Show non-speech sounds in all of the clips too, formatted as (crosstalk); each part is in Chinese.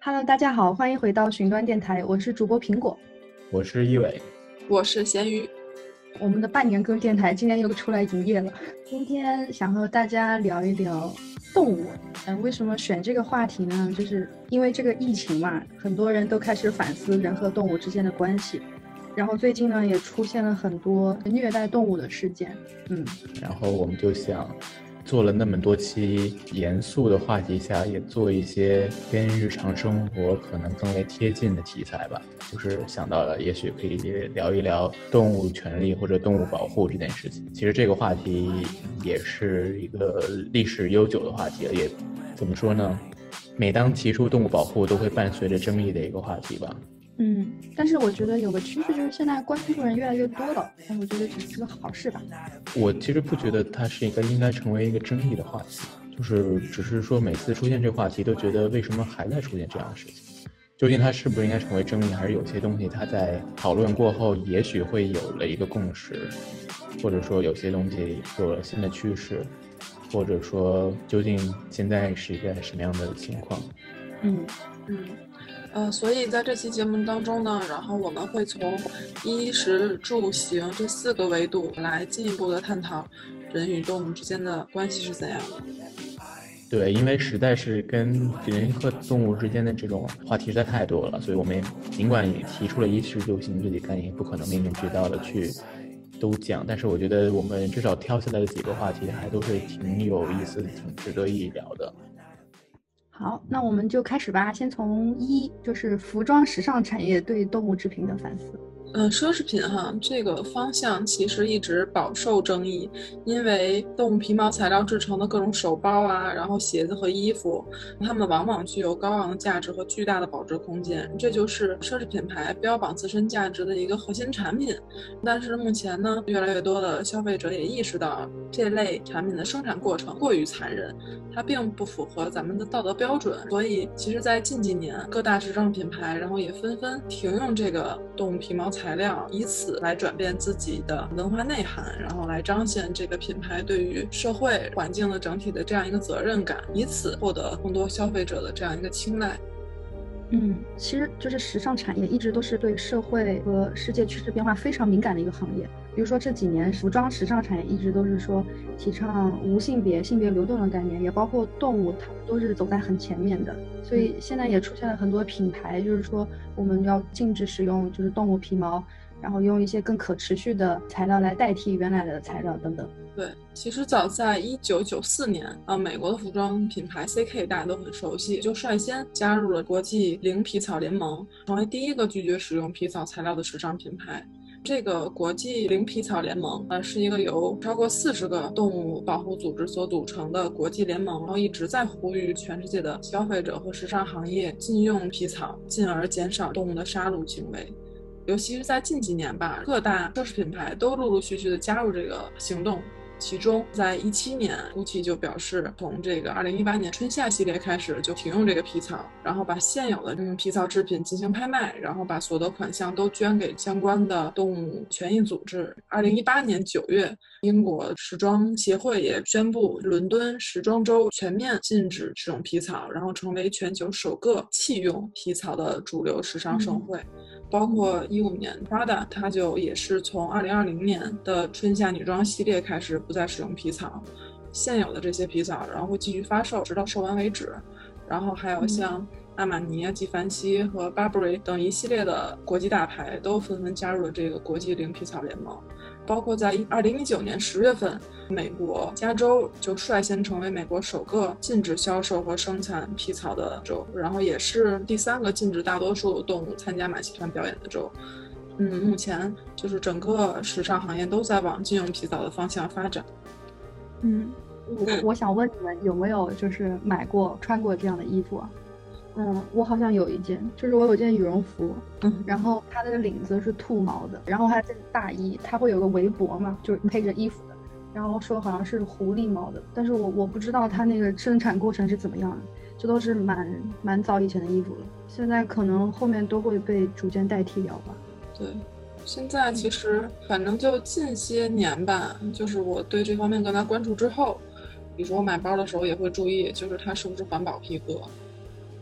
Hello，大家好，欢迎回到寻端电台，我是主播苹果，我是一伟，我是咸鱼。我们的半年更电台今天又出来营业了。今天想和大家聊一聊动物。嗯，为什么选这个话题呢？就是因为这个疫情嘛，很多人都开始反思人和动物之间的关系。然后最近呢，也出现了很多虐待动物的事件。嗯，然后我们就想。做了那么多期严肃的话题下，也做一些跟日常生活可能更为贴近的题材吧。就是想到了，也许可以聊一聊动物权利或者动物保护这件事情。其实这个话题也是一个历史悠久的话题了，也怎么说呢？每当提出动物保护，都会伴随着争议的一个话题吧。嗯，但是我觉得有个趋势就是现在关注人越来越多了，但我觉得这是个好事吧。我其实不觉得它是一个应该成为一个争议的话题，就是只是说每次出现这个话题都觉得为什么还在出现这样的事情？究竟它是不是应该成为争议，还是有些东西它在讨论过后也许会有了一个共识，或者说有些东西有了新的趋势，或者说究竟现在是一个什么样的情况？嗯嗯。呃，所以在这期节目当中呢，然后我们会从衣食住行这四个维度来进一步的探讨人与动物之间的关系是怎样的。对，因为实在是跟人和动物之间的这种话题实在太多了，所以我们尽管提出了衣食住行这几概念，不可能面面俱到的去都讲，但是我觉得我们至少挑下来的几个话题还都是挺有意思、挺值得一聊的。好，那我们就开始吧。先从一，就是服装时尚产业对动物制品的反思。嗯，奢侈品哈这个方向其实一直饱受争议，因为动物皮毛材料制成的各种手包啊，然后鞋子和衣服，它们往往具有高昂的价值和巨大的保值空间，这就是奢侈品牌标榜自身价值的一个核心产品。但是目前呢，越来越多的消费者也意识到这类产品的生产过程过于残忍，它并不符合咱们的道德标准。所以，其实，在近几年，各大时尚品牌然后也纷纷停用这个动物皮毛材。材料，以此来转变自己的文化内涵，然后来彰显这个品牌对于社会环境的整体的这样一个责任感，以此获得更多消费者的这样一个青睐。嗯，其实就是时尚产业一直都是对社会和世界趋势变化非常敏感的一个行业。比如说这几年，服装时尚产业一直都是说提倡无性别、性别流动的概念，也包括动物，它们都是走在很前面的。所以现在也出现了很多品牌，就是说我们要禁止使用就是动物皮毛。然后用一些更可持续的材料来代替原来的材料等等。对，其实早在一九九四年啊，美国的服装品牌 CK 大家都很熟悉，就率先加入了国际零皮草联盟，成为第一个拒绝使用皮草材料的时尚品牌。这个国际零皮草联盟呃，是一个由超过四十个动物保护组织所组成的国际联盟，然后一直在呼吁全世界的消费者和时尚行业禁用皮草，进而减少动物的杀戮行为。尤其是在近几年吧，各大奢侈品牌都陆陆续续的加入这个行动。其中，在一七年，GUCCI 就表示，从这个二零一八年春夏系列开始就停用这个皮草，然后把现有的这种皮草制品进行拍卖，然后把所得款项都捐给相关的动物权益组织。二零一八年九月，英国时装协会也宣布，伦敦时装周全面禁止这种皮草，然后成为全球首个弃用皮草的主流时尚盛会。包括一五年，Prada 它就也是从二零二零年的春夏女装系列开始不再使用皮草，现有的这些皮草，然后会继续发售，直到售完为止。然后还有像阿玛尼、纪梵希和 Burberry 等一系列的国际大牌都纷纷加入了这个国际零皮草联盟。包括在二零一九年十月份，美国加州就率先成为美国首个禁止销售和生产皮草的州，然后也是第三个禁止大多数动物参加马戏团表演的州。嗯，目前就是整个时尚行业都在往禁用皮草的方向发展。嗯，我我想问你们有没有就是买过穿过这样的衣服啊？嗯，我好像有一件，就是我有件羽绒服，嗯，然后它的领子是兔毛的，然后还件大衣，它会有个围脖嘛，就是配着衣服的，然后说好像是狐狸毛的，但是我我不知道它那个生产过程是怎么样的，这都是蛮蛮早以前的衣服了，现在可能后面都会被逐渐代替掉吧。对，现在其实反正就近些年吧，就是我对这方面更加关注之后，比如说我买包的时候也会注意，就是它是不是环保皮革。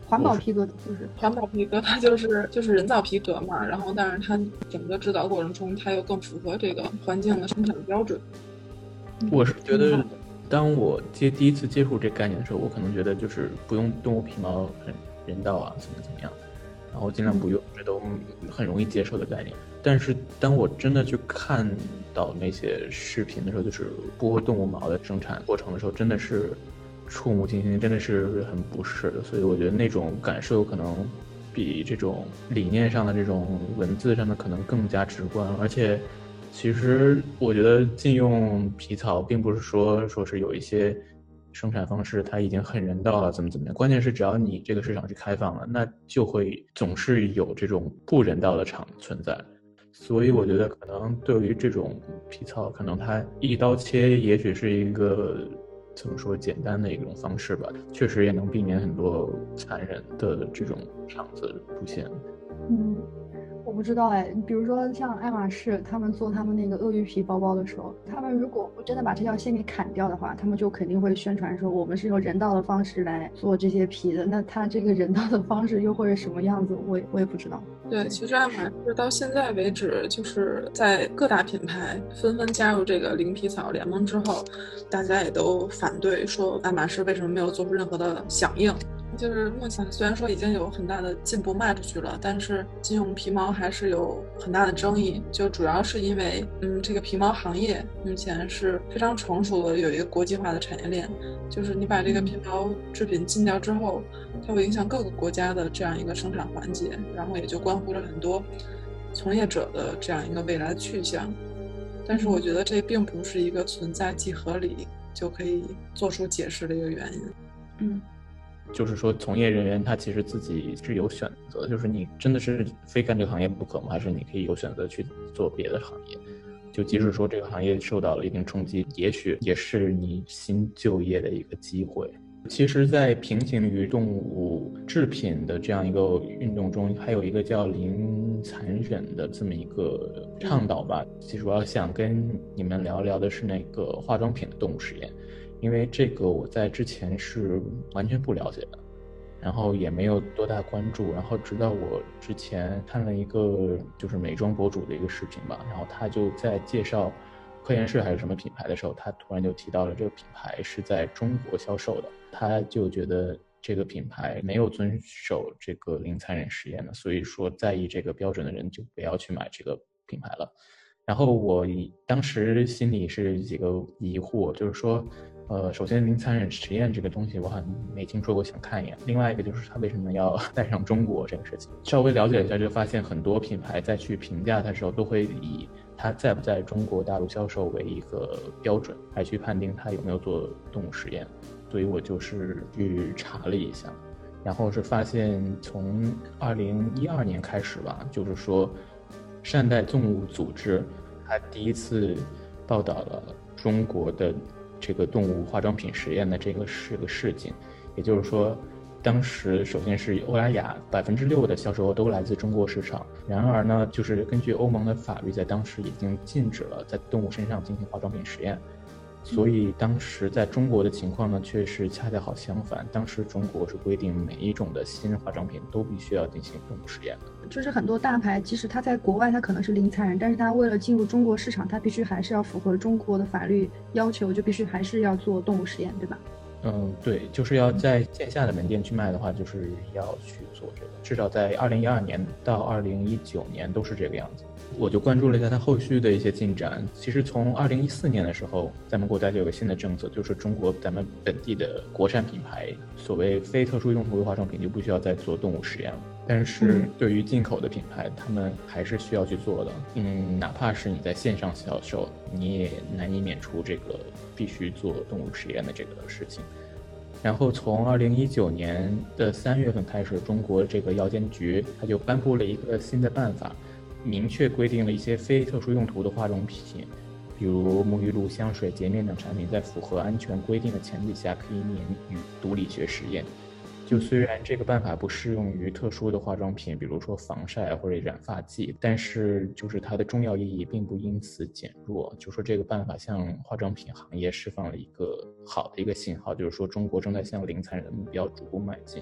环保皮革就是环保皮革，它就是就是人造皮革嘛。然后，但是它整个制造过程中，它又更符合这个环境的生产标准。我是觉得，当我接第一次接触这概念的时候，我可能觉得就是不用动物皮毛很人道啊，怎么怎么样，然后尽量不用，这都很容易接受的概念。但是当我真的去看到那些视频的时候，就是剥动物毛的生产过程的时候，真的是触目惊心，真的是很不适的。所以我觉得那种感受可能比这种理念上的这种文字上的可能更加直观，而且。其实我觉得禁用皮草，并不是说说是有一些生产方式它已经很人道了，怎么怎么样。关键是只要你这个市场是开放了，那就会总是有这种不人道的厂存在。所以我觉得可能对于这种皮草，可能它一刀切，也许是一个怎么说简单的一种方式吧。确实也能避免很多残忍的这种场子出现。嗯。不知道哎，比如说像爱马仕，他们做他们那个鳄鱼皮包包的时候，他们如果不真的把这条线给砍掉的话，他们就肯定会宣传说我们是用人道的方式来做这些皮的。那他这个人道的方式又会是什么样子？我也我也不知道。对，其实爱马仕到现在为止，就是在各大品牌纷纷加入这个零皮草联盟之后，大家也都反对说爱马仕为什么没有做出任何的响应。就是目前虽然说已经有很大的进步迈出去了，但是禁用皮毛还是有很大的争议。就主要是因为，嗯，这个皮毛行业目前是非常成熟的，有一个国际化的产业链。就是你把这个皮毛制品禁掉之后，它会影响各个国家的这样一个生产环节，然后也就关乎着很多从业者的这样一个未来的去向。但是我觉得这并不是一个存在即合理就可以做出解释的一个原因。嗯。就是说，从业人员他其实自己是有选择，就是你真的是非干这个行业不可吗？还是你可以有选择去做别的行业？就即使说这个行业受到了一定冲击，也许也是你新就业的一个机会。其实，在平行于动物制品的这样一个运动中，还有一个叫零残忍的这么一个倡导吧。其实我要想跟你们聊聊的是那个化妆品的动物实验。因为这个我在之前是完全不了解的，然后也没有多大关注，然后直到我之前看了一个就是美妆博主的一个视频吧，然后他就在介绍科颜氏还是什么品牌的时候，他突然就提到了这个品牌是在中国销售的，他就觉得这个品牌没有遵守这个零残忍实验的，所以说在意这个标准的人就不要去买这个品牌了。然后我当时心里是几个疑惑，就是说。呃，首先零残忍实验这个东西我还没听说过，想看一眼。另外一个就是它为什么要 (laughs) 带上中国这个事情，稍微了解一下就发现很多品牌在去评价它的时候，都会以它在不在中国大陆销售为一个标准来去判定它有没有做动物实验。所以我就是去查了一下，然后是发现从二零一二年开始吧，就是说善待动物组织它第一次报道了中国的。这个动物化妆品实验的这个是个事情，也就是说，当时首先是欧莱雅百分之六的销售额都来自中国市场。然而呢，就是根据欧盟的法律，在当时已经禁止了在动物身上进行化妆品实验。所以当时在中国的情况呢，却是恰恰好相反。当时中国是规定每一种的新化妆品都必须要进行动物实验的。就是很多大牌，即使它在国外它可能是零残忍，但是它为了进入中国市场，它必须还是要符合中国的法律要求，就必须还是要做动物实验，对吧？嗯，对，就是要在线下的门店去卖的话，就是要去做这个。至少在二零一二年到二零一九年都是这个样子。我就关注了一下它后续的一些进展。其实从二零一四年的时候，咱们国家就有个新的政策，就是中国咱们本地的国产品牌，所谓非特殊用途的化妆品就不需要再做动物实验了。但是对于进口的品牌，他们还是需要去做的。嗯，哪怕是你在线上销售，你也难以免除这个必须做动物实验的这个事情。然后从二零一九年的三月份开始，中国这个药监局它就颁布了一个新的办法。明确规定了一些非特殊用途的化妆品，比如沐浴露、香水、洁面等产品，在符合安全规定的前提下，可以免于毒理学实验。就虽然这个办法不适用于特殊的化妆品，比如说防晒或者染发剂，但是就是它的重要意义并不因此减弱。就说这个办法向化妆品行业释放了一个好的一个信号，就是说中国正在向零残忍的目标逐步迈进。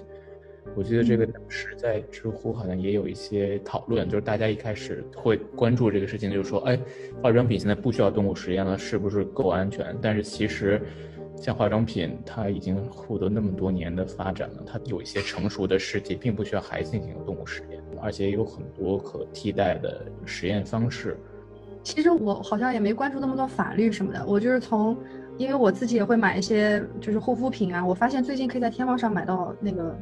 我记得这个当时在知乎好像也有一些讨论，就是大家一开始会关注这个事情，就是说，哎，化妆品现在不需要动物实验了，是不是够安全？但是其实，像化妆品，它已经获得那么多年的发展了，它有一些成熟的试剂，并不需要还进行动物实验，而且有很多可替代的实验方式。其实我好像也没关注那么多法律什么的，我就是从。因为我自己也会买一些就是护肤品啊，我发现最近可以在天猫上买到那个，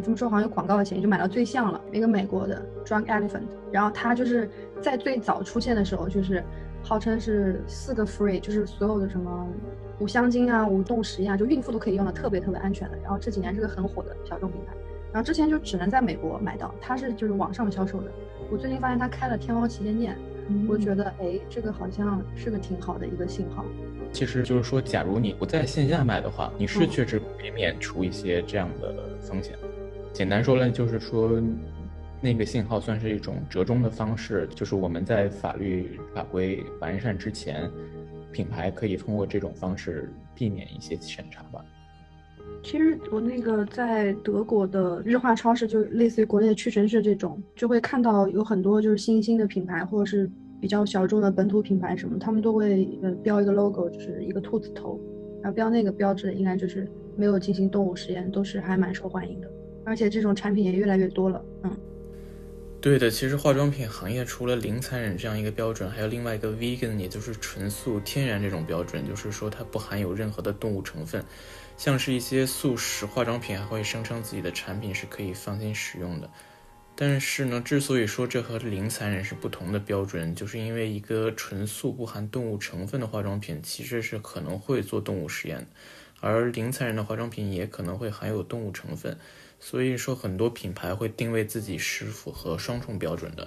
这么说好像有广告的嫌疑，就买到最像了，一个美国的 Drunk Elephant，然后它就是在最早出现的时候，就是号称是四个 free，就是所有的什么无香精啊、无动物实验啊，就孕妇都可以用的，特别特别安全的。然后这几年是个很火的小众品牌，然后之前就只能在美国买到，它是就是网上销售的。我最近发现它开了天猫旗舰店，我觉得哎，这个好像是个挺好的一个信号。其实就是说，假如你不在线下买的话，你是确实可以免除一些这样的风险。简单说呢，就是说，那个信号算是一种折中的方式，就是我们在法律法规完善之前，品牌可以通过这种方式避免一些审查吧。其实我那个在德国的日化超市，就类似于国内的屈臣氏这种，就会看到有很多就是新兴的品牌，或者是。比较小众的本土品牌什么，他们都会呃标一个 logo，就是一个兔子头，然后标那个标志应该就是没有进行动物实验，都是还蛮受欢迎的，而且这种产品也越来越多了。嗯，对的，其实化妆品行业除了零残忍这样一个标准，还有另外一个 vegan，也就是纯素天然这种标准，就是说它不含有任何的动物成分，像是一些素食化妆品还会声称自己的产品是可以放心使用的。但是呢，之所以说这和零残忍是不同的标准，就是因为一个纯素不含动物成分的化妆品，其实是可能会做动物实验，而零残忍的化妆品也可能会含有动物成分。所以说，很多品牌会定位自己是符合双重标准的。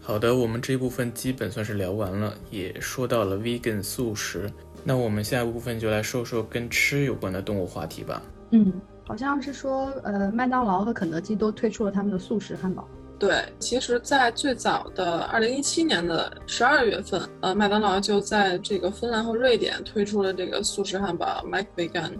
好的，我们这一部分基本算是聊完了，也说到了 vegan 素食，那我们下一部分就来说说跟吃有关的动物话题吧。嗯。好像是说，呃，麦当劳和肯德基都推出了他们的素食汉堡。对，其实，在最早的二零一七年的十二月份，呃，麦当劳就在这个芬兰和瑞典推出了这个素食汉堡 Mac Vegan，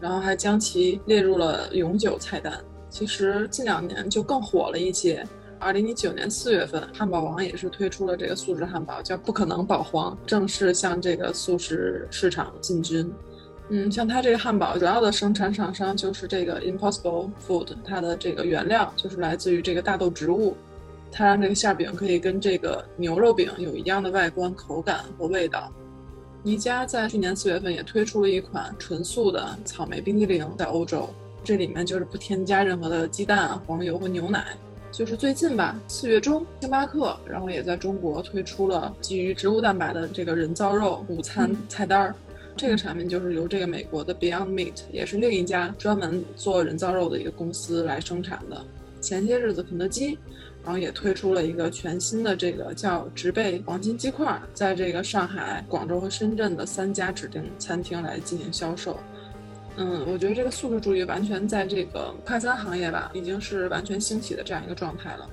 然后还将其列入了永久菜单。其实近两年就更火了一些。二零一九年四月份，汉堡王也是推出了这个素食汉堡，叫不可能保皇，正式向这个素食市场进军。嗯，像它这个汉堡主要的生产厂商就是这个 Impossible Food，它的这个原料就是来自于这个大豆植物，它让这个馅饼可以跟这个牛肉饼有一样的外观、口感和味道。宜家在去年四月份也推出了一款纯素的草莓冰激凌，在欧洲，这里面就是不添加任何的鸡蛋、黄油和牛奶。就是最近吧，四月中，星巴克然后也在中国推出了基于植物蛋白的这个人造肉午餐菜单儿。这个产品就是由这个美国的 Beyond Meat，也是另一家专门做人造肉的一个公司来生产的。前些日子，肯德基，然后也推出了一个全新的这个叫植被黄金鸡块，在这个上海、广州和深圳的三家指定餐厅来进行销售。嗯，我觉得这个素食主义完全在这个快餐行业吧，已经是完全兴起的这样一个状态了。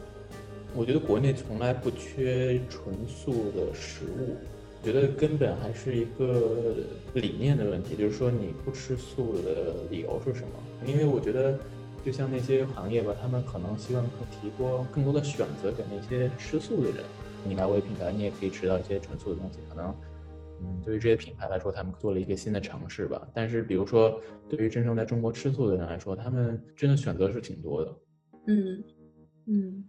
我觉得国内从来不缺纯素的食物。觉得根本还是一个理念的问题，就是说你不吃素的理由是什么？因为我觉得，就像那些行业吧，他们可能希望提供更多的选择给那些吃素的人。你来我的品牌，你也可以吃到一些纯素的东西。可能，嗯，对于这些品牌来说，他们做了一个新的尝试吧。但是，比如说，对于真正在中国吃素的人来说，他们真的选择是挺多的。嗯，嗯。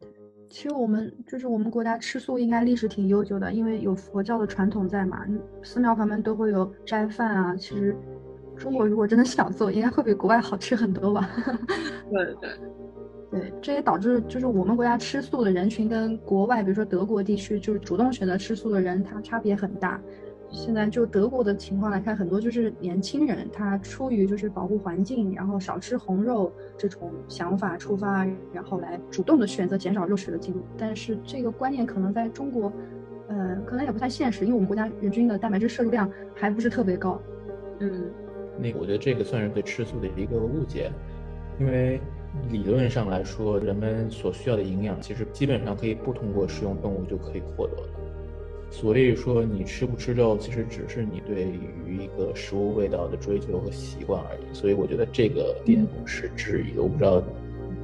其实我们就是我们国家吃素应该历史挺悠久的，因为有佛教的传统在嘛，寺庙旁边都会有斋饭啊。其实中国如果真的想做，应该会比国外好吃很多吧？(laughs) 对对对，这也导致就是我们国家吃素的人群跟国外，比如说德国地区，就是主动选择吃素的人，他差别很大。现在就德国的情况来看，很多就是年轻人，他出于就是保护环境，然后少吃红肉这种想法出发，然后来主动的选择减少肉食的进入。但是这个观念可能在中国，呃，可能也不太现实，因为我们国家人均的蛋白质摄入量还不是特别高。嗯，那我觉得这个算是对吃素的一个误解，因为理论上来说，人们所需要的营养其实基本上可以不通过食用动物就可以获得了。所以说，你吃不吃肉，其实只是你对于一个食物味道的追求和习惯而已。所以我觉得这个点是质疑的。我不知道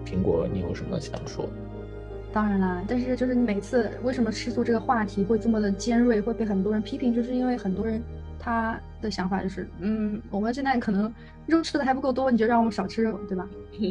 苹果，你有什么想说？当然啦，但是就是你每次为什么吃素这个话题会这么的尖锐，会被很多人批评，就是因为很多人他的想法就是，嗯，我们现在可能肉吃的还不够多，你就让我们少吃肉，对吧？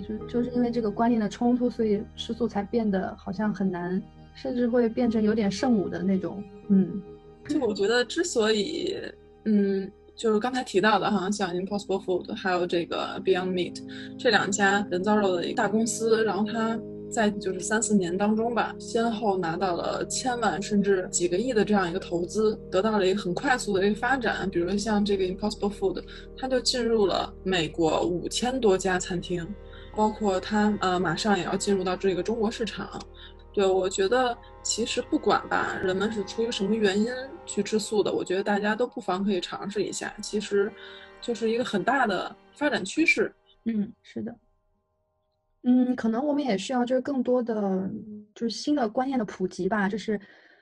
就就是因为这个观念的冲突，所以吃素才变得好像很难，甚至会变成有点圣母的那种。嗯，就我觉得之所以，嗯。就是刚才提到的哈，像 Impossible Food，还有这个 Beyond Meat 这两家人造肉的一个大公司，然后它在就是三四年当中吧，先后拿到了千万甚至几个亿的这样一个投资，得到了一个很快速的一个发展。比如像这个 Impossible Food，它就进入了美国五千多家餐厅，包括它呃马上也要进入到这个中国市场。对，我觉得其实不管吧，人们是出于什么原因去吃素的，我觉得大家都不妨可以尝试一下。其实，就是一个很大的发展趋势。嗯，是的。嗯，可能我们也需要就是更多的就是新的观念的普及吧。就是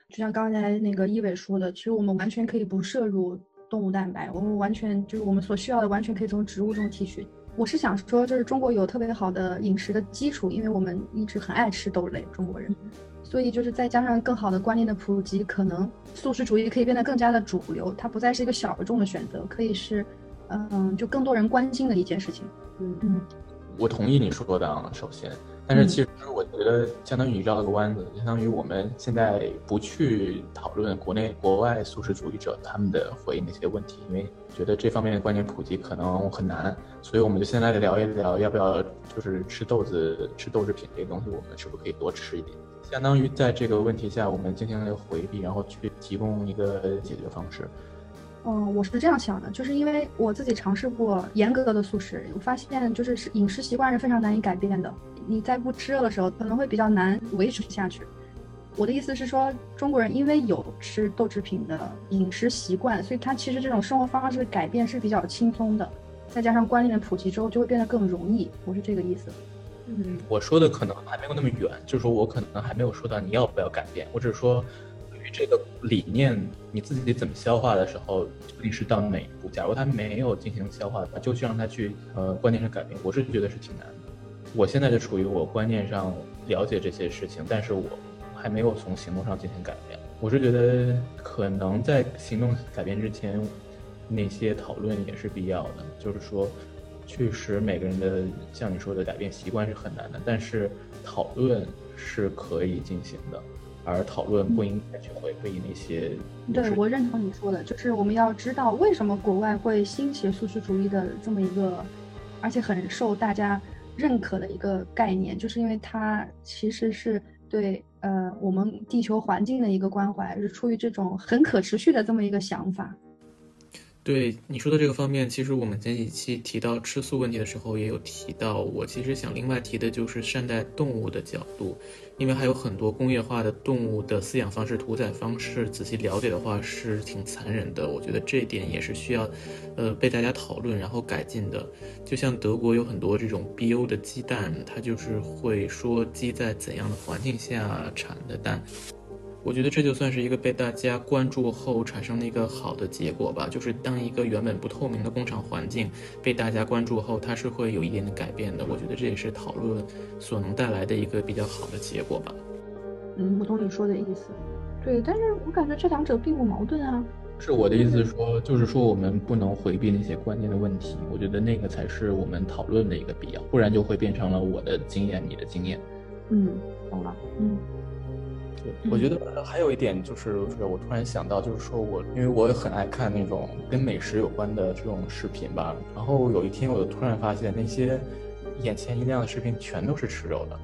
就像刚才那个一伟说的，其实我们完全可以不摄入动物蛋白，我们完全就是我们所需要的完全可以从植物中提取。我是想说，就是中国有特别好的饮食的基础，因为我们一直很爱吃豆类，中国人，所以就是再加上更好的观念的普及，可能素食主义可以变得更加的主流，它不再是一个小众的选择，可以是，嗯，就更多人关心的一件事情。嗯嗯，我同意你说的啊，首先。但是其实我觉得，相当于你绕了个弯子，相当于我们现在不去讨论国内国外素食主义者他们的回应那些问题，因为觉得这方面的观念普及可能很难，所以我们就先来聊一聊，要不要就是吃豆子、吃豆制品这些东西，我们是不是可以多吃一点？相当于在这个问题下，我们进行了回避，然后去提供一个解决方式。嗯，我是这样想的，就是因为我自己尝试过严格的素食，我发现就是饮食习惯是非常难以改变的。你在不吃肉的时候，可能会比较难维持下去。我的意思是说，中国人因为有吃豆制品的饮食习惯，所以他其实这种生活方式的改变是比较轻松的。再加上观念的普及之后，就会变得更容易。我是这个意思。嗯，我说的可能还没有那么远，就是说我可能还没有说到你要不要改变，我只是说。这个理念你自己怎么消化的时候，究竟是到哪一步？假如他没有进行消化的话，就去让他去呃观念上改变，我是觉得是挺难的。我现在就处于我观念上了解这些事情，但是我还没有从行动上进行改变。我是觉得可能在行动改变之前，那些讨论也是必要的。就是说，确实每个人的像你说的改变习惯是很难的，但是讨论是可以进行的。而讨论不应该去回避那些。对，我认同你说的，就是我们要知道为什么国外会兴起素食主义的这么一个，而且很受大家认可的一个概念，就是因为它其实是对呃我们地球环境的一个关怀，是出于这种很可持续的这么一个想法。对你说的这个方面，其实我们前几期提到吃素问题的时候也有提到。我其实想另外提的就是善待动物的角度，因为还有很多工业化的动物的饲养方式、屠宰方式，仔细了解的话是挺残忍的。我觉得这一点也是需要，呃，被大家讨论然后改进的。就像德国有很多这种 BO 的鸡蛋，它就是会说鸡在怎样的环境下产的蛋。我觉得这就算是一个被大家关注后产生的一个好的结果吧。就是当一个原本不透明的工厂环境被大家关注后，它是会有一点点改变的。我觉得这也是讨论所能带来的一个比较好的结果吧。嗯，我懂你说的意思。对，但是我感觉这两者并不矛盾啊。是我的意思说，就是说我们不能回避那些关键的问题。我觉得那个才是我们讨论的一个必要，不然就会变成了我的经验，你的经验。嗯，懂了。嗯。我觉得还有一点就是，我突然想到，就是说我因为我也很爱看那种跟美食有关的这种视频吧。然后有一天，我就突然发现那些眼前一亮的视频全都是吃肉的，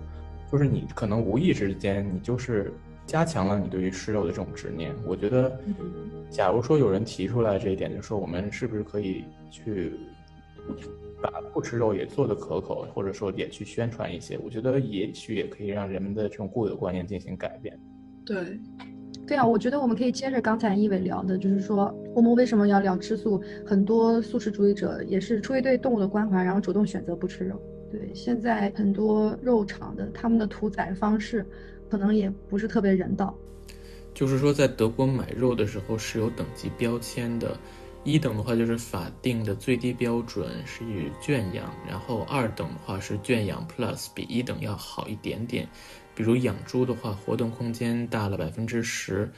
就是你可能无意之间，你就是加强了你对于吃肉的这种执念。我觉得，假如说有人提出来这一点，就是说我们是不是可以去把不吃肉也做的可口，或者说也去宣传一些？我觉得也许也可以让人们的这种固有观念进行改变。对，对啊，我觉得我们可以接着刚才一伟聊的，就是说我们为什么要聊吃素？很多素食主义者也是出于对动物的关怀，然后主动选择不吃肉。对，现在很多肉厂的他们的屠宰方式，可能也不是特别人道。就是说，在德国买肉的时候是有等级标签的，一等的话就是法定的最低标准是圈养，然后二等的话是圈养 Plus，比一等要好一点点。比如养猪的话，活动空间大了百分之十。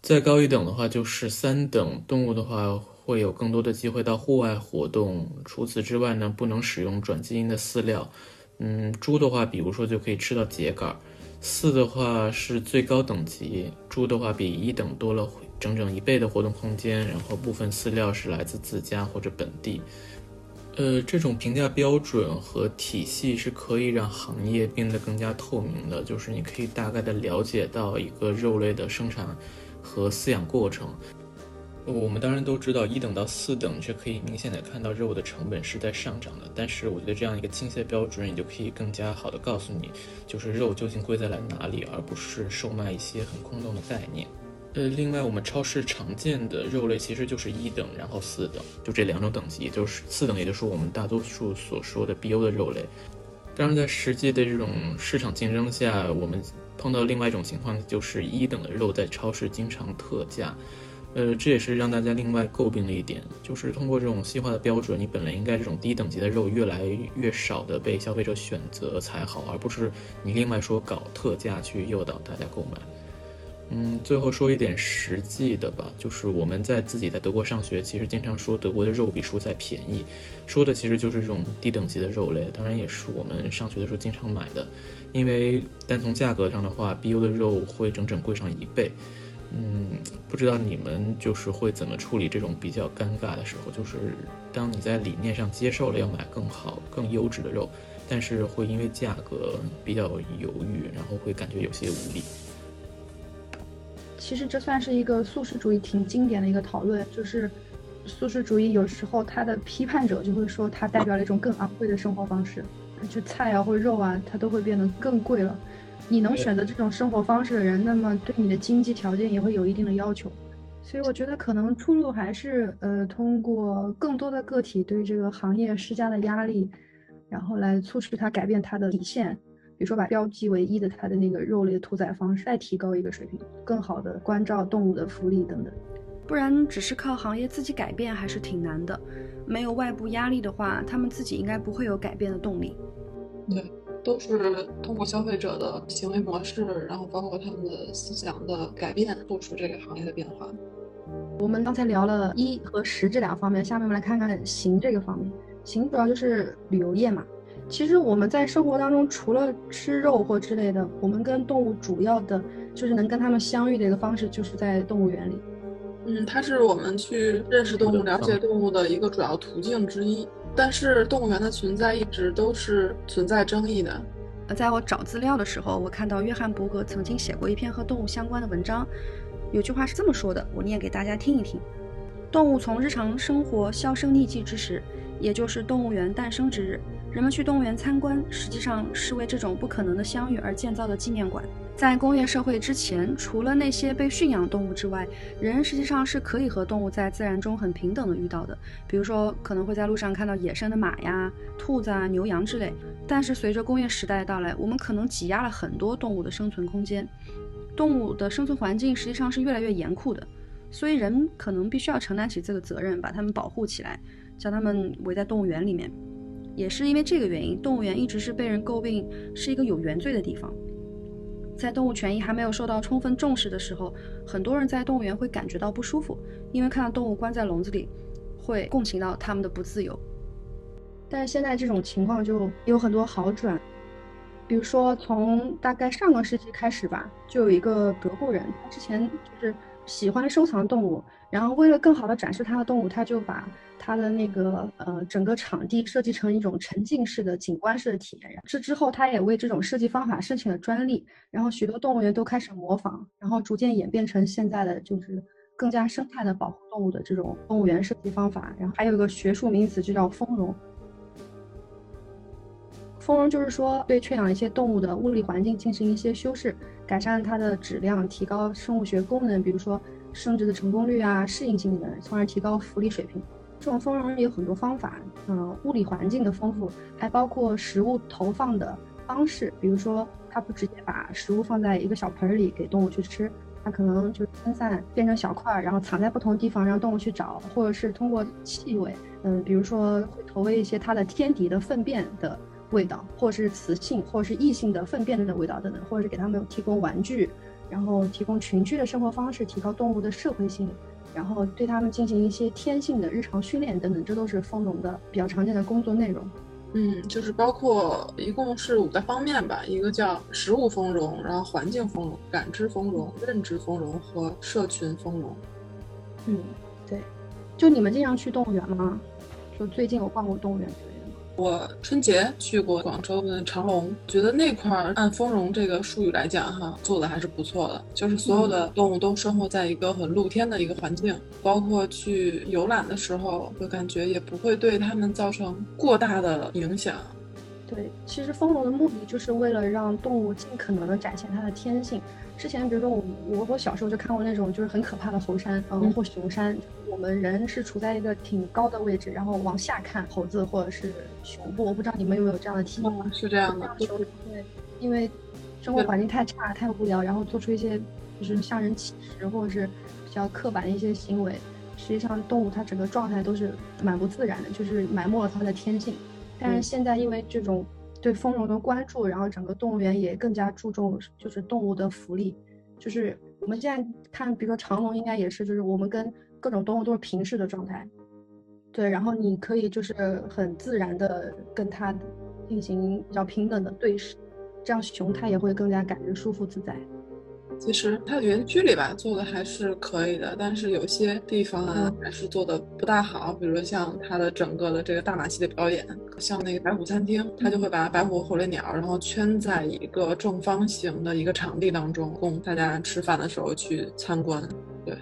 再高一等的话就是三等，动物的话会有更多的机会到户外活动。除此之外呢，不能使用转基因的饲料。嗯，猪的话，比如说就可以吃到秸秆。四的话是最高等级，猪的话比一等多了。整整一倍的活动空间，然后部分饲料是来自自家或者本地。呃，这种评价标准和体系是可以让行业变得更加透明的，就是你可以大概的了解到一个肉类的生产和饲养过程。我们当然都知道，一等到四等是可以明显的看到肉的成本是在上涨的，但是我觉得这样一个清晰的标准，也就可以更加好的告诉你，就是肉究竟贵在了哪里，而不是售卖一些很空洞的概念。呃，另外，我们超市常见的肉类其实就是一等，然后四等，就这两种等级，就是四等，也就是我们大多数所说的 BO 的肉类。当然，在实际的这种市场竞争下，我们碰到另外一种情况，就是一等的肉在超市经常特价。呃，这也是让大家另外诟病的一点，就是通过这种细化的标准，你本来应该这种低等级的肉越来越少的被消费者选择才好，而不是你另外说搞特价去诱导大家购买。嗯，最后说一点实际的吧，就是我们在自己在德国上学，其实经常说德国的肉比蔬菜便宜，说的其实就是这种低等级的肉类，当然也是我们上学的时候经常买的，因为单从价格上的话，BU 的肉会整整贵上一倍。嗯，不知道你们就是会怎么处理这种比较尴尬的时候，就是当你在理念上接受了要买更好、更优质的肉，但是会因为价格比较犹豫，然后会感觉有些无力。其实这算是一个素食主义挺经典的一个讨论，就是素食主义有时候它的批判者就会说它代表了一种更昂贵的生活方式，就菜啊或者肉啊，它都会变得更贵了。你能选择这种生活方式的人，那么对你的经济条件也会有一定的要求。所以我觉得可能出路还是呃通过更多的个体对这个行业施加的压力，然后来促使它改变它的底线。比如说，把标记为一的它的那个肉类的屠宰方式再提高一个水平，更好的关照动物的福利等等。不然，只是靠行业自己改变还是挺难的。没有外部压力的话，他们自己应该不会有改变的动力。对，都是通过消费者的行为模式，然后包括他们的思想的改变，做出这个行业的变化。我们刚才聊了一和十这两方面，下面我们来看看行这个方面。行主要就是旅游业嘛。其实我们在生活当中，除了吃肉或之类的，我们跟动物主要的就是能跟它们相遇的一个方式，就是在动物园里。嗯，它是我们去认识动物、了解动物的一个主要途径之一。但是动物园的存在一直都是存在争议的。呃，在我找资料的时候，我看到约翰伯格曾经写过一篇和动物相关的文章，有句话是这么说的，我念给大家听一听：动物从日常生活销声匿迹之时，也就是动物园诞生之日。人们去动物园参观，实际上是为这种不可能的相遇而建造的纪念馆。在工业社会之前，除了那些被驯养动物之外，人实际上是可以和动物在自然中很平等的遇到的。比如说，可能会在路上看到野生的马呀、兔子啊、牛羊之类。但是随着工业时代的到来，我们可能挤压了很多动物的生存空间，动物的生存环境实际上是越来越严酷的。所以人可能必须要承担起这个责任，把它们保护起来，将它们围在动物园里面。也是因为这个原因，动物园一直是被人诟病是一个有原罪的地方。在动物权益还没有受到充分重视的时候，很多人在动物园会感觉到不舒服，因为看到动物关在笼子里，会共情到他们的不自由。但是现在这种情况就有很多好转，比如说从大概上个世纪开始吧，就有一个德国人，他之前就是喜欢收藏动物，然后为了更好的展示他的动物，他就把。它的那个呃，整个场地设计成一种沉浸式的景观式的体验。这之后，他也为这种设计方法申请了专利。然后，许多动物园都开始模仿，然后逐渐演变成现在的就是更加生态的保护动物的这种动物园设计方法。然后，还有一个学术名词就叫丰容。丰容就是说对圈养一些动物的物理环境进行一些修饰，改善它的质量，提高生物学功能，比如说生殖的成功率啊、适应性能，从而提高福利水平。这种丰容有很多方法，嗯，物理环境的丰富，还包括食物投放的方式。比如说，它不直接把食物放在一个小盆里给动物去吃，它可能就是分散变成小块儿，然后藏在不同地方，让动物去找，或者是通过气味，嗯，比如说会投喂一些它的天敌的粪便的味道，或者是雌性或者是异性的粪便的味道等等，或者是给它们提供玩具，然后提供群居的生活方式，提高动物的社会性，然后对它们进行一些天性的日常训练等等，这都是丰农的比较常见的工作内容。嗯，就是包括一共是五个方面吧，一个叫食物丰容，然后环境丰容、感知丰容、认知丰容和社群丰容。嗯，对。就你们经常去动物园吗？就最近有逛过动物园？我春节去过广州的长隆，觉得那块儿按丰容这个术语来讲，哈，做的还是不错的。就是所有的动物都生活在一个很露天的一个环境，包括去游览的时候，我感觉也不会对它们造成过大的影响。对，其实丰容的目的就是为了让动物尽可能的展现它的天性。之前，比如说我我我小时候就看过那种就是很可怕的猴山，嗯，或熊山。我们人是处在一个挺高的位置，然后往下看猴子或者是熊部。我不知道你们有没有这样的体验？是这样的，对，因为生活环境太差太无聊，然后做出一些就是向人乞食或者是比较刻板的一些行为。实际上，动物它整个状态都是蛮不自然的，就是埋没了它的天性。但是现在因为这种。对丰容的关注，然后整个动物园也更加注重就是动物的福利，就是我们现在看，比如说长隆应该也是，就是我们跟各种动物都是平视的状态，对，然后你可以就是很自然的跟它进行比较平等的对视，这样熊它也会更加感觉舒服自在。其实它的园区里吧做的还是可以的，但是有些地方啊还是做的不大好，比如说像它的整个的这个大马戏的表演，像那个白虎餐厅，它就会把白虎、火烈鸟，然后圈在一个正方形的一个场地当中，供大家吃饭的时候去参观。对，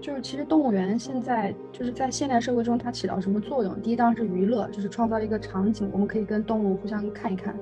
就是其实动物园现在就是在现代社会中它起到什么作用？第一当然是娱乐，就是创造一个场景，我们可以跟动物互相看一看。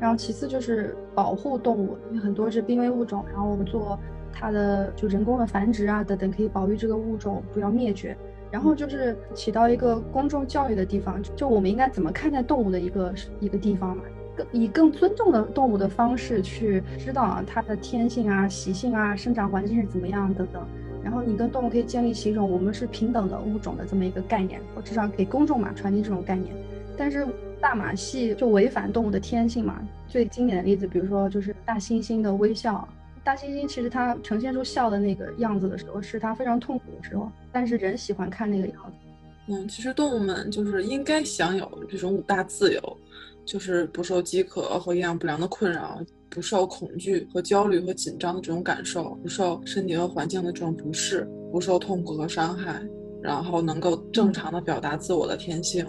然后其次就是保护动物，因为很多是濒危物种，然后我们做它的就人工的繁殖啊等等，可以保育这个物种不要灭绝。然后就是起到一个公众教育的地方，就我们应该怎么看待动物的一个一个地方嘛，更以更尊重的动物的方式去知道啊它的天性啊、习性啊、生长环境是怎么样等等。然后你跟动物可以建立起一种我们是平等的物种的这么一个概念，或至少给公众嘛传递这种概念。但是。大马戏就违反动物的天性嘛？最经典的例子，比如说就是大猩猩的微笑。大猩猩其实它呈现出笑的那个样子的时候，是它非常痛苦的时候。但是人喜欢看那个样子。嗯，其实动物们就是应该享有这种五大自由，就是不受饥渴和营养不良的困扰，不受恐惧和焦虑和紧张的这种感受，不受身体和环境的这种不适，不受痛苦和伤害，然后能够正常的表达自我的天性。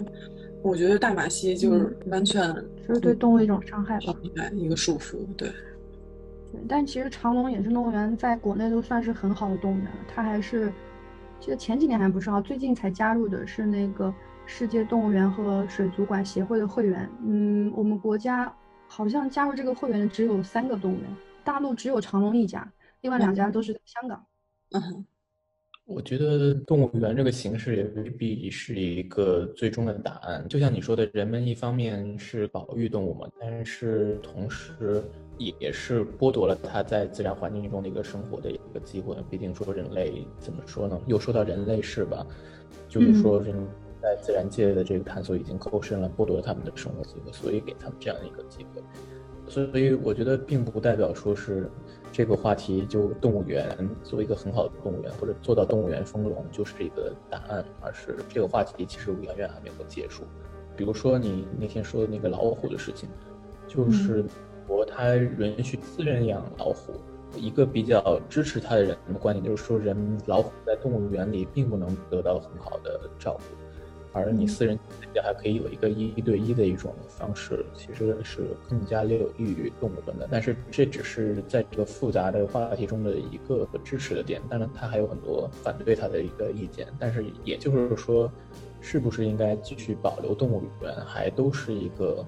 我觉得大马戏就是完全就是对动物一种伤害吧，一个束缚，对。对，但其实长隆野生动物园在国内都算是很好的动物园了，它还是，记得前几年还不是啊，最近才加入的是那个世界动物园和水族馆协会的会员。嗯，我们国家好像加入这个会员的只有三个动物园，大陆只有长隆一家，另外两家都是在香港。嗯。我觉得动物园这个形式也未必是一个最终的答案。就像你说的，人们一方面是保育动物嘛，但是同时也是剥夺了它在自然环境中的一个生活的一个机会。毕竟说人类怎么说呢？又说到人类是吧？就是说人在自然界的这个探索已经够深了，剥夺了他们的生活机会，所以给他们这样一个机会。所以我觉得并不代表说是。这个话题就动物园作为一个很好的动物园，或者做到动物园丰容就是一个答案，而是这个话题其实远远还没有结束。比如说你那天说的那个老虎的事情，就是国它允许私人养老虎，一个比较支持他的人的观点就是说，人老虎在动物园里并不能得到很好的照顾。而你私人也还可以有一个一对一的一种方式，其实是更加有利于动物们的。但是这只是在这个复杂的话题中的一个支持的点，当然它还有很多反对它的一个意见。但是也就是说，是不是应该继续保留动物园，还都是一个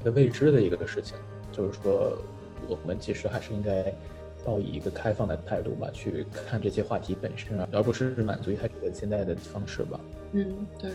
一个未知的一个事情。就是说，我们其实还是应该抱以一个开放的态度吧，去看这些话题本身啊，而不是满足于他这个现在的方式吧。嗯，对。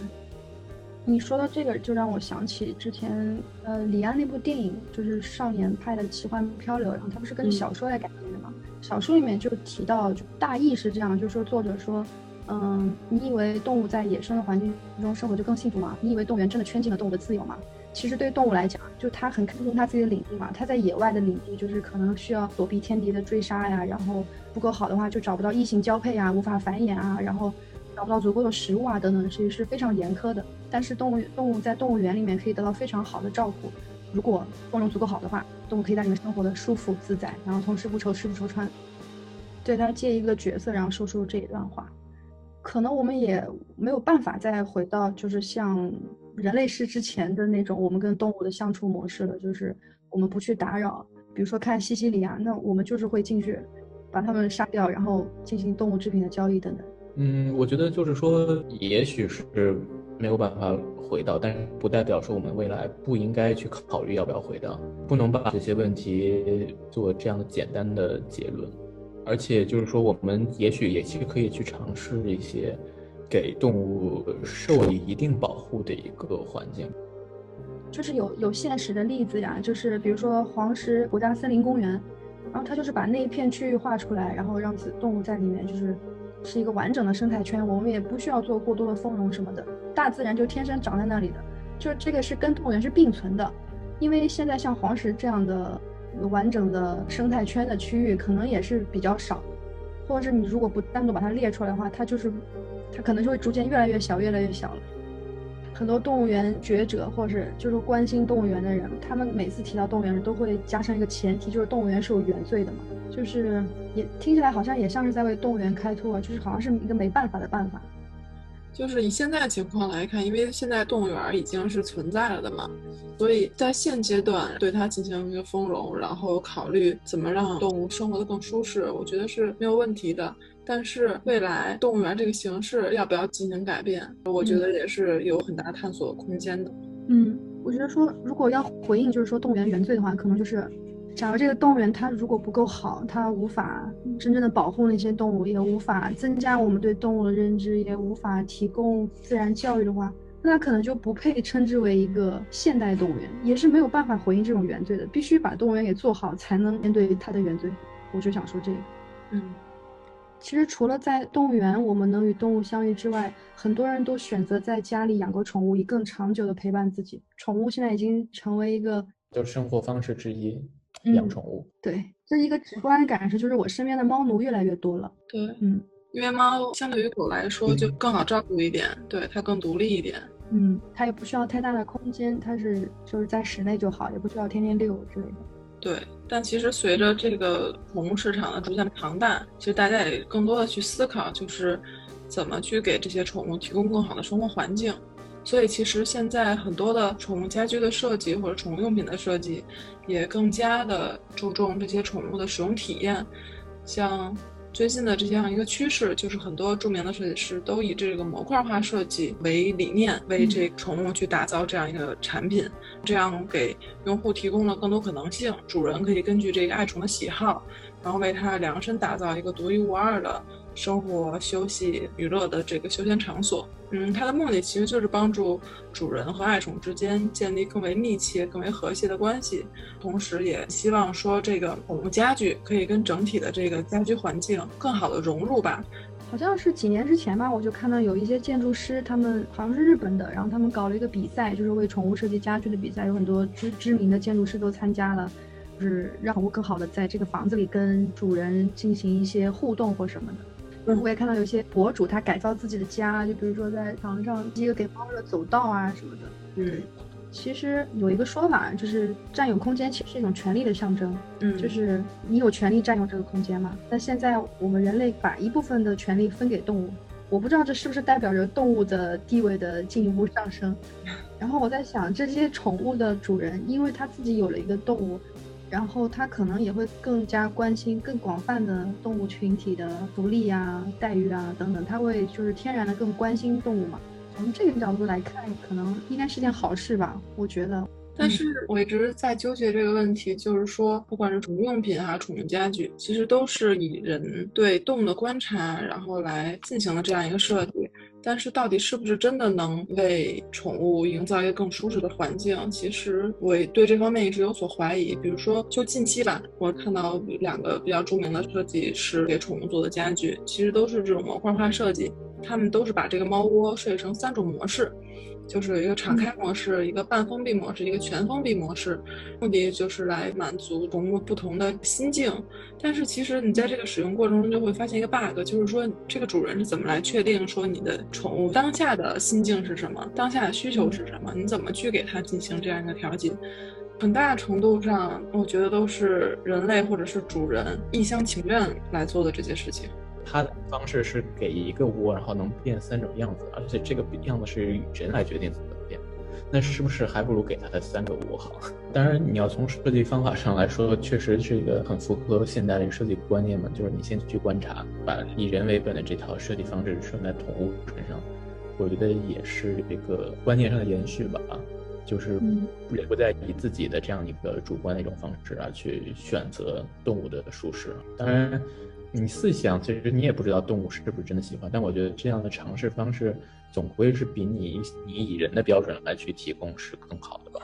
你说到这个，就让我想起之前，呃，李安那部电影，就是少年派的奇幻漂流，然后它不是跟小说来改编的吗？小说里面就提到，就大意是这样，就是说作者说，嗯，你以为动物在野生的环境中生活就更幸福吗？你以为动物园真的圈禁了动物的自由吗？其实对动物来讲，就它很看重它自己的领地嘛，它在野外的领地就是可能需要躲避天敌的追杀呀，然后不够好的话就找不到异性交配啊，无法繁衍啊，然后找不到足够的食物啊等等，其实是非常严苛的。但是动物动物在动物园里面可以得到非常好的照顾，如果丰容足够好的话，动物可以在里面生活的舒服自在，然后同时不愁吃不愁穿。对他借一个角色，然后说出这一段话，可能我们也没有办法再回到就是像。人类是之前的那种我们跟动物的相处模式了，就是我们不去打扰。比如说看西西里啊，那我们就是会进去把它们杀掉，然后进行动物制品的交易等等。嗯，我觉得就是说，也许是没有办法回到，但是不代表说我们未来不应该去考虑要不要回到，不能把这些问题做这样的简单的结论。而且就是说，我们也许也其实可以去尝试一些。给动物受以一定保护的一个环境，就是有有现实的例子呀，就是比如说黄石国家森林公园，然后它就是把那一片区域划出来，然后让子动物在里面，就是是一个完整的生态圈，我们也不需要做过多的丰容什么的，大自然就天生长在那里的，就是这个是跟动物园是并存的，因为现在像黄石这样的完整的生态圈的区域可能也是比较少，或者是你如果不单独把它列出来的话，它就是。它可能就会逐渐越来越小，越来越小了。很多动物园学者或者是就是关心动物园的人，他们每次提到动物园都会加上一个前提，就是动物园是有原罪的嘛。就是也听起来好像也像是在为动物园开脱，就是好像是一个没办法的办法。就是以现在的情况来看，因为现在动物园已经是存在了的嘛，所以在现阶段对它进行一个丰容，然后考虑怎么让动物生活的更舒适，我觉得是没有问题的。但是未来动物园这个形式要不要进行改变，我觉得也是有很大探索空间的。嗯，我觉得说如果要回应就是说动物园原罪的话，可能就是，假如这个动物园它如果不够好，它无法真正的保护那些动物，也无法增加我们对动物的认知，也无法提供自然教育的话，那它可能就不配称之为一个现代动物园，也是没有办法回应这种原罪的。必须把动物园给做好，才能面对它的原罪。我就想说这个，嗯。其实除了在动物园我们能与动物相遇之外，很多人都选择在家里养个宠物，以更长久的陪伴自己。宠物现在已经成为一个就生活方式之一，养宠物。对，这一个直观的感受就是我身边的猫奴越来越多了。对，嗯，因为猫相对于狗来说就更好照顾一点，对它更独立一点。嗯，它也不需要太大的空间，它是就是在室内就好，也不需要天天遛之类的。对，但其实随着这个宠物市场的逐渐庞大，其实大家也更多的去思考，就是怎么去给这些宠物提供更好的生活环境。所以其实现在很多的宠物家居的设计或者宠物用品的设计，也更加的注重这些宠物的使用体验，像。最近的这样一个趋势，就是很多著名的设计师都以这个模块化设计为理念，为这宠物去打造这样一个产品，这样给用户提供了更多可能性。主人可以根据这个爱宠的喜好，然后为它量身打造一个独一无二的。生活、休息、娱乐的这个休闲场所，嗯，它的目的其实就是帮助主人和爱宠之间建立更为密切、更为和谐的关系，同时也希望说这个宠物家具可以跟整体的这个家居环境更好的融入吧。好像是几年之前吧，我就看到有一些建筑师，他们好像是日本的，然后他们搞了一个比赛，就是为宠物设计家具的比赛，有很多知知名的建筑师都参加了，就是让宠物更好的在这个房子里跟主人进行一些互动或什么的。我也看到有些博主他改造自己的家，就比如说在墙上一个给猫的走道啊什么的。嗯，其实有一个说法，就是占有空间其实是一种权利的象征。嗯，就是你有权利占用这个空间嘛。但现在我们人类把一部分的权利分给动物，我不知道这是不是代表着动物的地位的进一步上升。然后我在想，这些宠物的主人，因为他自己有了一个动物。然后他可能也会更加关心更广泛的动物群体的福利啊、待遇啊等等，他会就是天然的更关心动物嘛。从这个角度来看，可能应该是件好事吧，我觉得。但是我一直在纠结这个问题，就是说，不管是宠物用品还是宠物家具，其实都是以人对动物的观察，然后来进行的这样一个设计。但是到底是不是真的能为宠物营造一个更舒适的环境？其实我对这方面一直有所怀疑。比如说，就近期吧，我看到两个比较著名的设计师给宠物做的家具，其实都是这种模块化设计。他们都是把这个猫窝设计成三种模式。就是有一个敞开模式，一个半封闭模式，一个全封闭模式，目的就是来满足宠物不同的心境。但是其实你在这个使用过程中就会发现一个 bug，就是说这个主人是怎么来确定说你的宠物当下的心境是什么，当下的需求是什么？你怎么去给它进行这样一个调节？很大程度上，我觉得都是人类或者是主人一厢情愿来做的这些事情。它的方式是给一个窝，然后能变三种样子，而且这个样子是人来决定怎么变。那是不是还不如给它的三个窝好？(laughs) 当然，你要从设计方法上来说，确实是一个很符合现代的设计观念嘛，就是你先去观察，把以人为本的这套设计方式顺在宠物身上，我觉得也是一个观念上的延续吧。就是也不再以自己的这样一个主观的一种方式啊去选择动物的舒适。当然。你细想，其实你也不知道动物是不是真的喜欢，但我觉得这样的尝试方式总归是比你你以人的标准来去提供是更好的吧？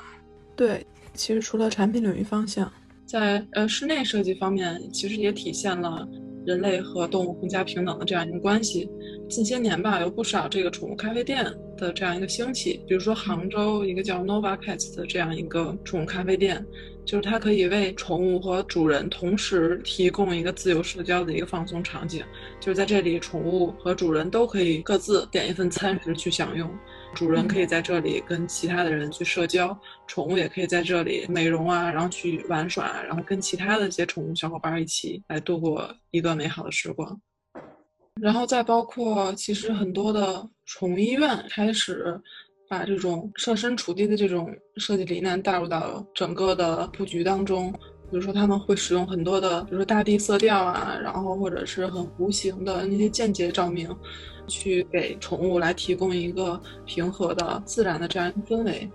对，其实除了产品领域方向，在呃室内设计方面，其实也体现了人类和动物更加平等的这样一个关系。近些年吧，有不少这个宠物咖啡店的这样一个兴起，比如说杭州一个叫 Nova Pets 的这样一个宠物咖啡店。就是它可以为宠物和主人同时提供一个自由社交的一个放松场景，就是在这里，宠物和主人都可以各自点一份餐食去享用，主人可以在这里跟其他的人去社交，宠物也可以在这里美容啊，然后去玩耍，然后跟其他的一些宠物小伙伴一起来度过一段美好的时光。然后再包括，其实很多的宠物医院开始。把这种设身处地的这种设计理念带入到整个的布局当中，比如说他们会使用很多的，比如说大地色调啊，然后或者是很弧形的那些间接照明，去给宠物来提供一个平和的自然的这样一个氛围。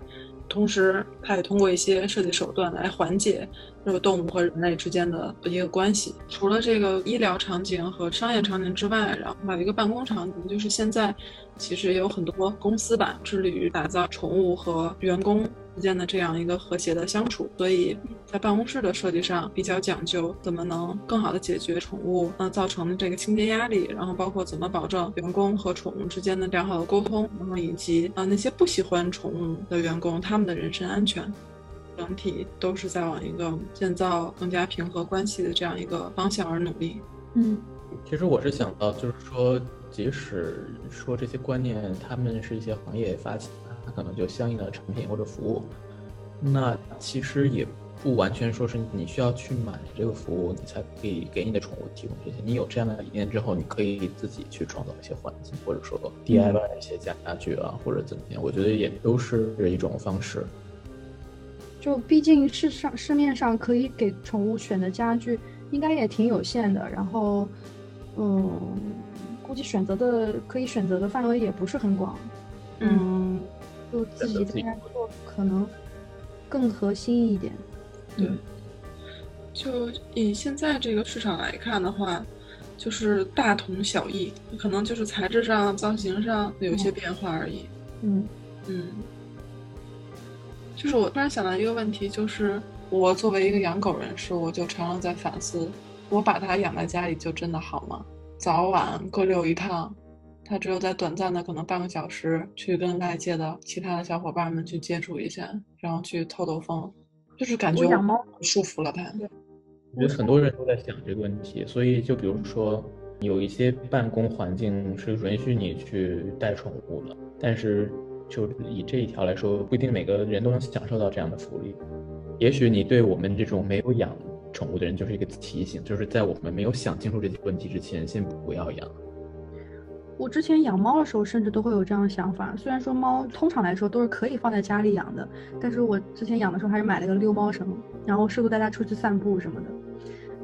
同时，它也通过一些设计手段来缓解这个动物和人类之间的一个关系。除了这个医疗场景和商业场景之外，然后还有一个办公场景，就是现在其实也有很多公司吧，致力于打造宠物和员工。之间的这样一个和谐的相处，所以在办公室的设计上比较讲究，怎么能更好的解决宠物呃造成的这个清洁压力，然后包括怎么保证员工和宠物之间的良好的沟通，然后以及啊那些不喜欢宠物的员工他们的人身安全，整体都是在往一个建造更加平和关系的这样一个方向而努力。嗯，其实我是想到，就是说，即使说这些观念，他们是一些行业发起。它可能就相应的产品或者服务，那其实也不完全说是你需要去买这个服务，你才可以给你的宠物提供这些。你有这样的理念之后，你可以自己去创造一些环境，或者说 DIY 一些家具啊，或者怎么样，我觉得也都是一种方式。就毕竟市上市面上可以给宠物选的家具应该也挺有限的，然后，嗯，估计选择的可以选择的范围也不是很广，嗯。就自己在家做可能更核心一点。对，就以现在这个市场来看的话，就是大同小异，可能就是材质上、造型上有些变化而已。嗯嗯。就是我突然想到一个问题，就是我作为一个养狗人士，我就常常在反思：我把它养在家里就真的好吗？早晚各遛一趟。他只有在短暂的可能半个小时，去跟外界的其他的小伙伴们去接触一下，然后去透透风，就是感觉养猫束缚了他。我觉得很多人都在想这个问题，所以就比如说，有一些办公环境是允许你去带宠物的，但是就以这一条来说，不一定每个人都能享受到这样的福利。也许你对我们这种没有养宠物的人就是一个提醒，就是在我们没有想清楚这些问题之前，先不要养。我之前养猫的时候，甚至都会有这样的想法。虽然说猫通常来说都是可以放在家里养的，但是我之前养的时候还是买了个遛猫绳，然后试图带它出去散步什么的。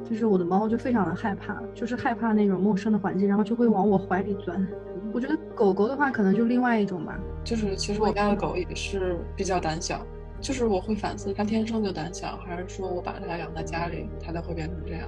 就是我的猫就非常的害怕，就是害怕那种陌生的环境，然后就会往我怀里钻。我觉得狗狗的话可能就另外一种吧，就是其实我家的狗也是比较胆小，就是我会反思它天生就胆小，还是说我把它养在家里，它才会变成这样。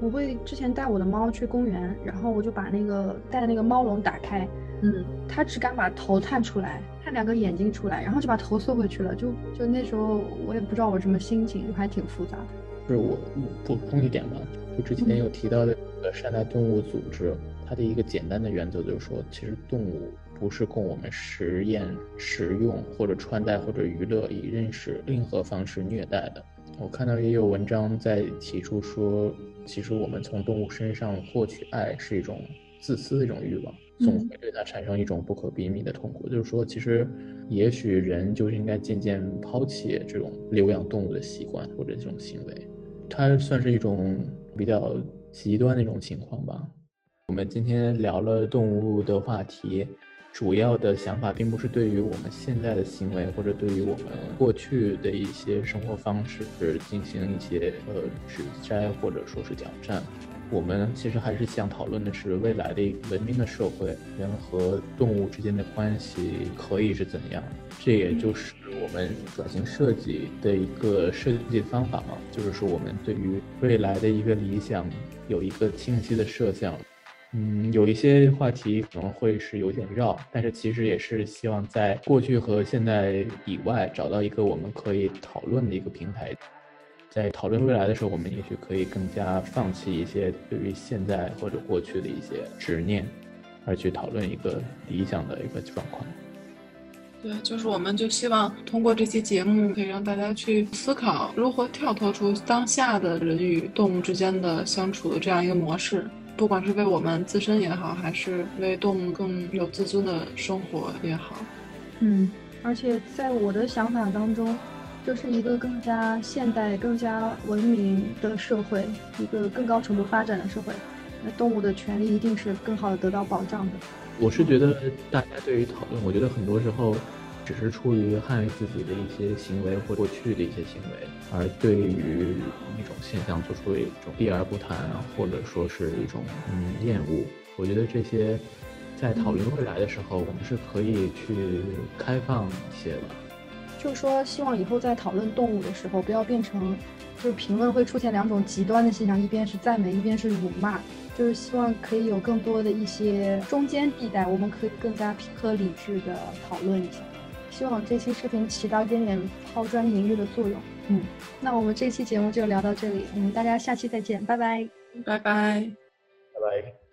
我会之前带我的猫去公园，然后我就把那个带的那个猫笼打开，嗯，它只敢把头探出来，探两个眼睛出来，然后就把头缩回去了。就就那时候我也不知道我什么心情，就还挺复杂的。就是我补充一点吧，就之前有提到的呃善待动物组织，它的一个简单的原则就是说，其实动物不是供我们实验、食用或者穿戴或者娱乐以认识任何方式虐待的。我看到也有文章在提出说，其实我们从动物身上获取爱是一种自私的一种欲望，总会对它产生一种不可避免的痛苦。就是说，其实也许人就是应该渐渐抛弃这种留养动物的习惯或者这种行为，它算是一种比较极端的一种情况吧。我们今天聊了动物的话题。主要的想法并不是对于我们现在的行为，或者对于我们过去的一些生活方式进行一些呃指摘，或者说是挑战。我们其实还是想讨论的是未来的文明的社会，人和动物之间的关系可以是怎样？这也就是我们转型设计的一个设计方法嘛，就是说我们对于未来的一个理想有一个清晰的设想。嗯，有一些话题可能会是有点绕，但是其实也是希望在过去和现在以外找到一个我们可以讨论的一个平台，在讨论未来的时候，我们也许可以更加放弃一些对于现在或者过去的一些执念，而去讨论一个理想的一个状况。对，就是我们就希望通过这期节目，可以让大家去思考如何跳脱出当下的人与动物之间的相处的这样一个模式。不管是为我们自身也好，还是为动物更有自尊的生活也好，嗯，而且在我的想法当中，就是一个更加现代、更加文明的社会，一个更高程度发展的社会，那动物的权利一定是更好的得到保障的。我是觉得大家对于讨论，我觉得很多时候。只是出于捍卫自己的一些行为或过去的一些行为，而对于一种现象做出一种避而不谈，或者说是一种嗯厌恶。我觉得这些在讨论未来的时候，我们是可以去开放一些的。就是说，希望以后在讨论动物的时候，不要变成就是评论会出现两种极端的现象，一边是赞美，一边是辱骂。就是希望可以有更多的一些中间地带，我们可以更加平和理智的讨论一下。希望这期视频起到一点点抛砖引玉的作用。嗯，那我们这期节目就聊到这里，我们，大家下期再见，拜拜，拜拜，拜拜。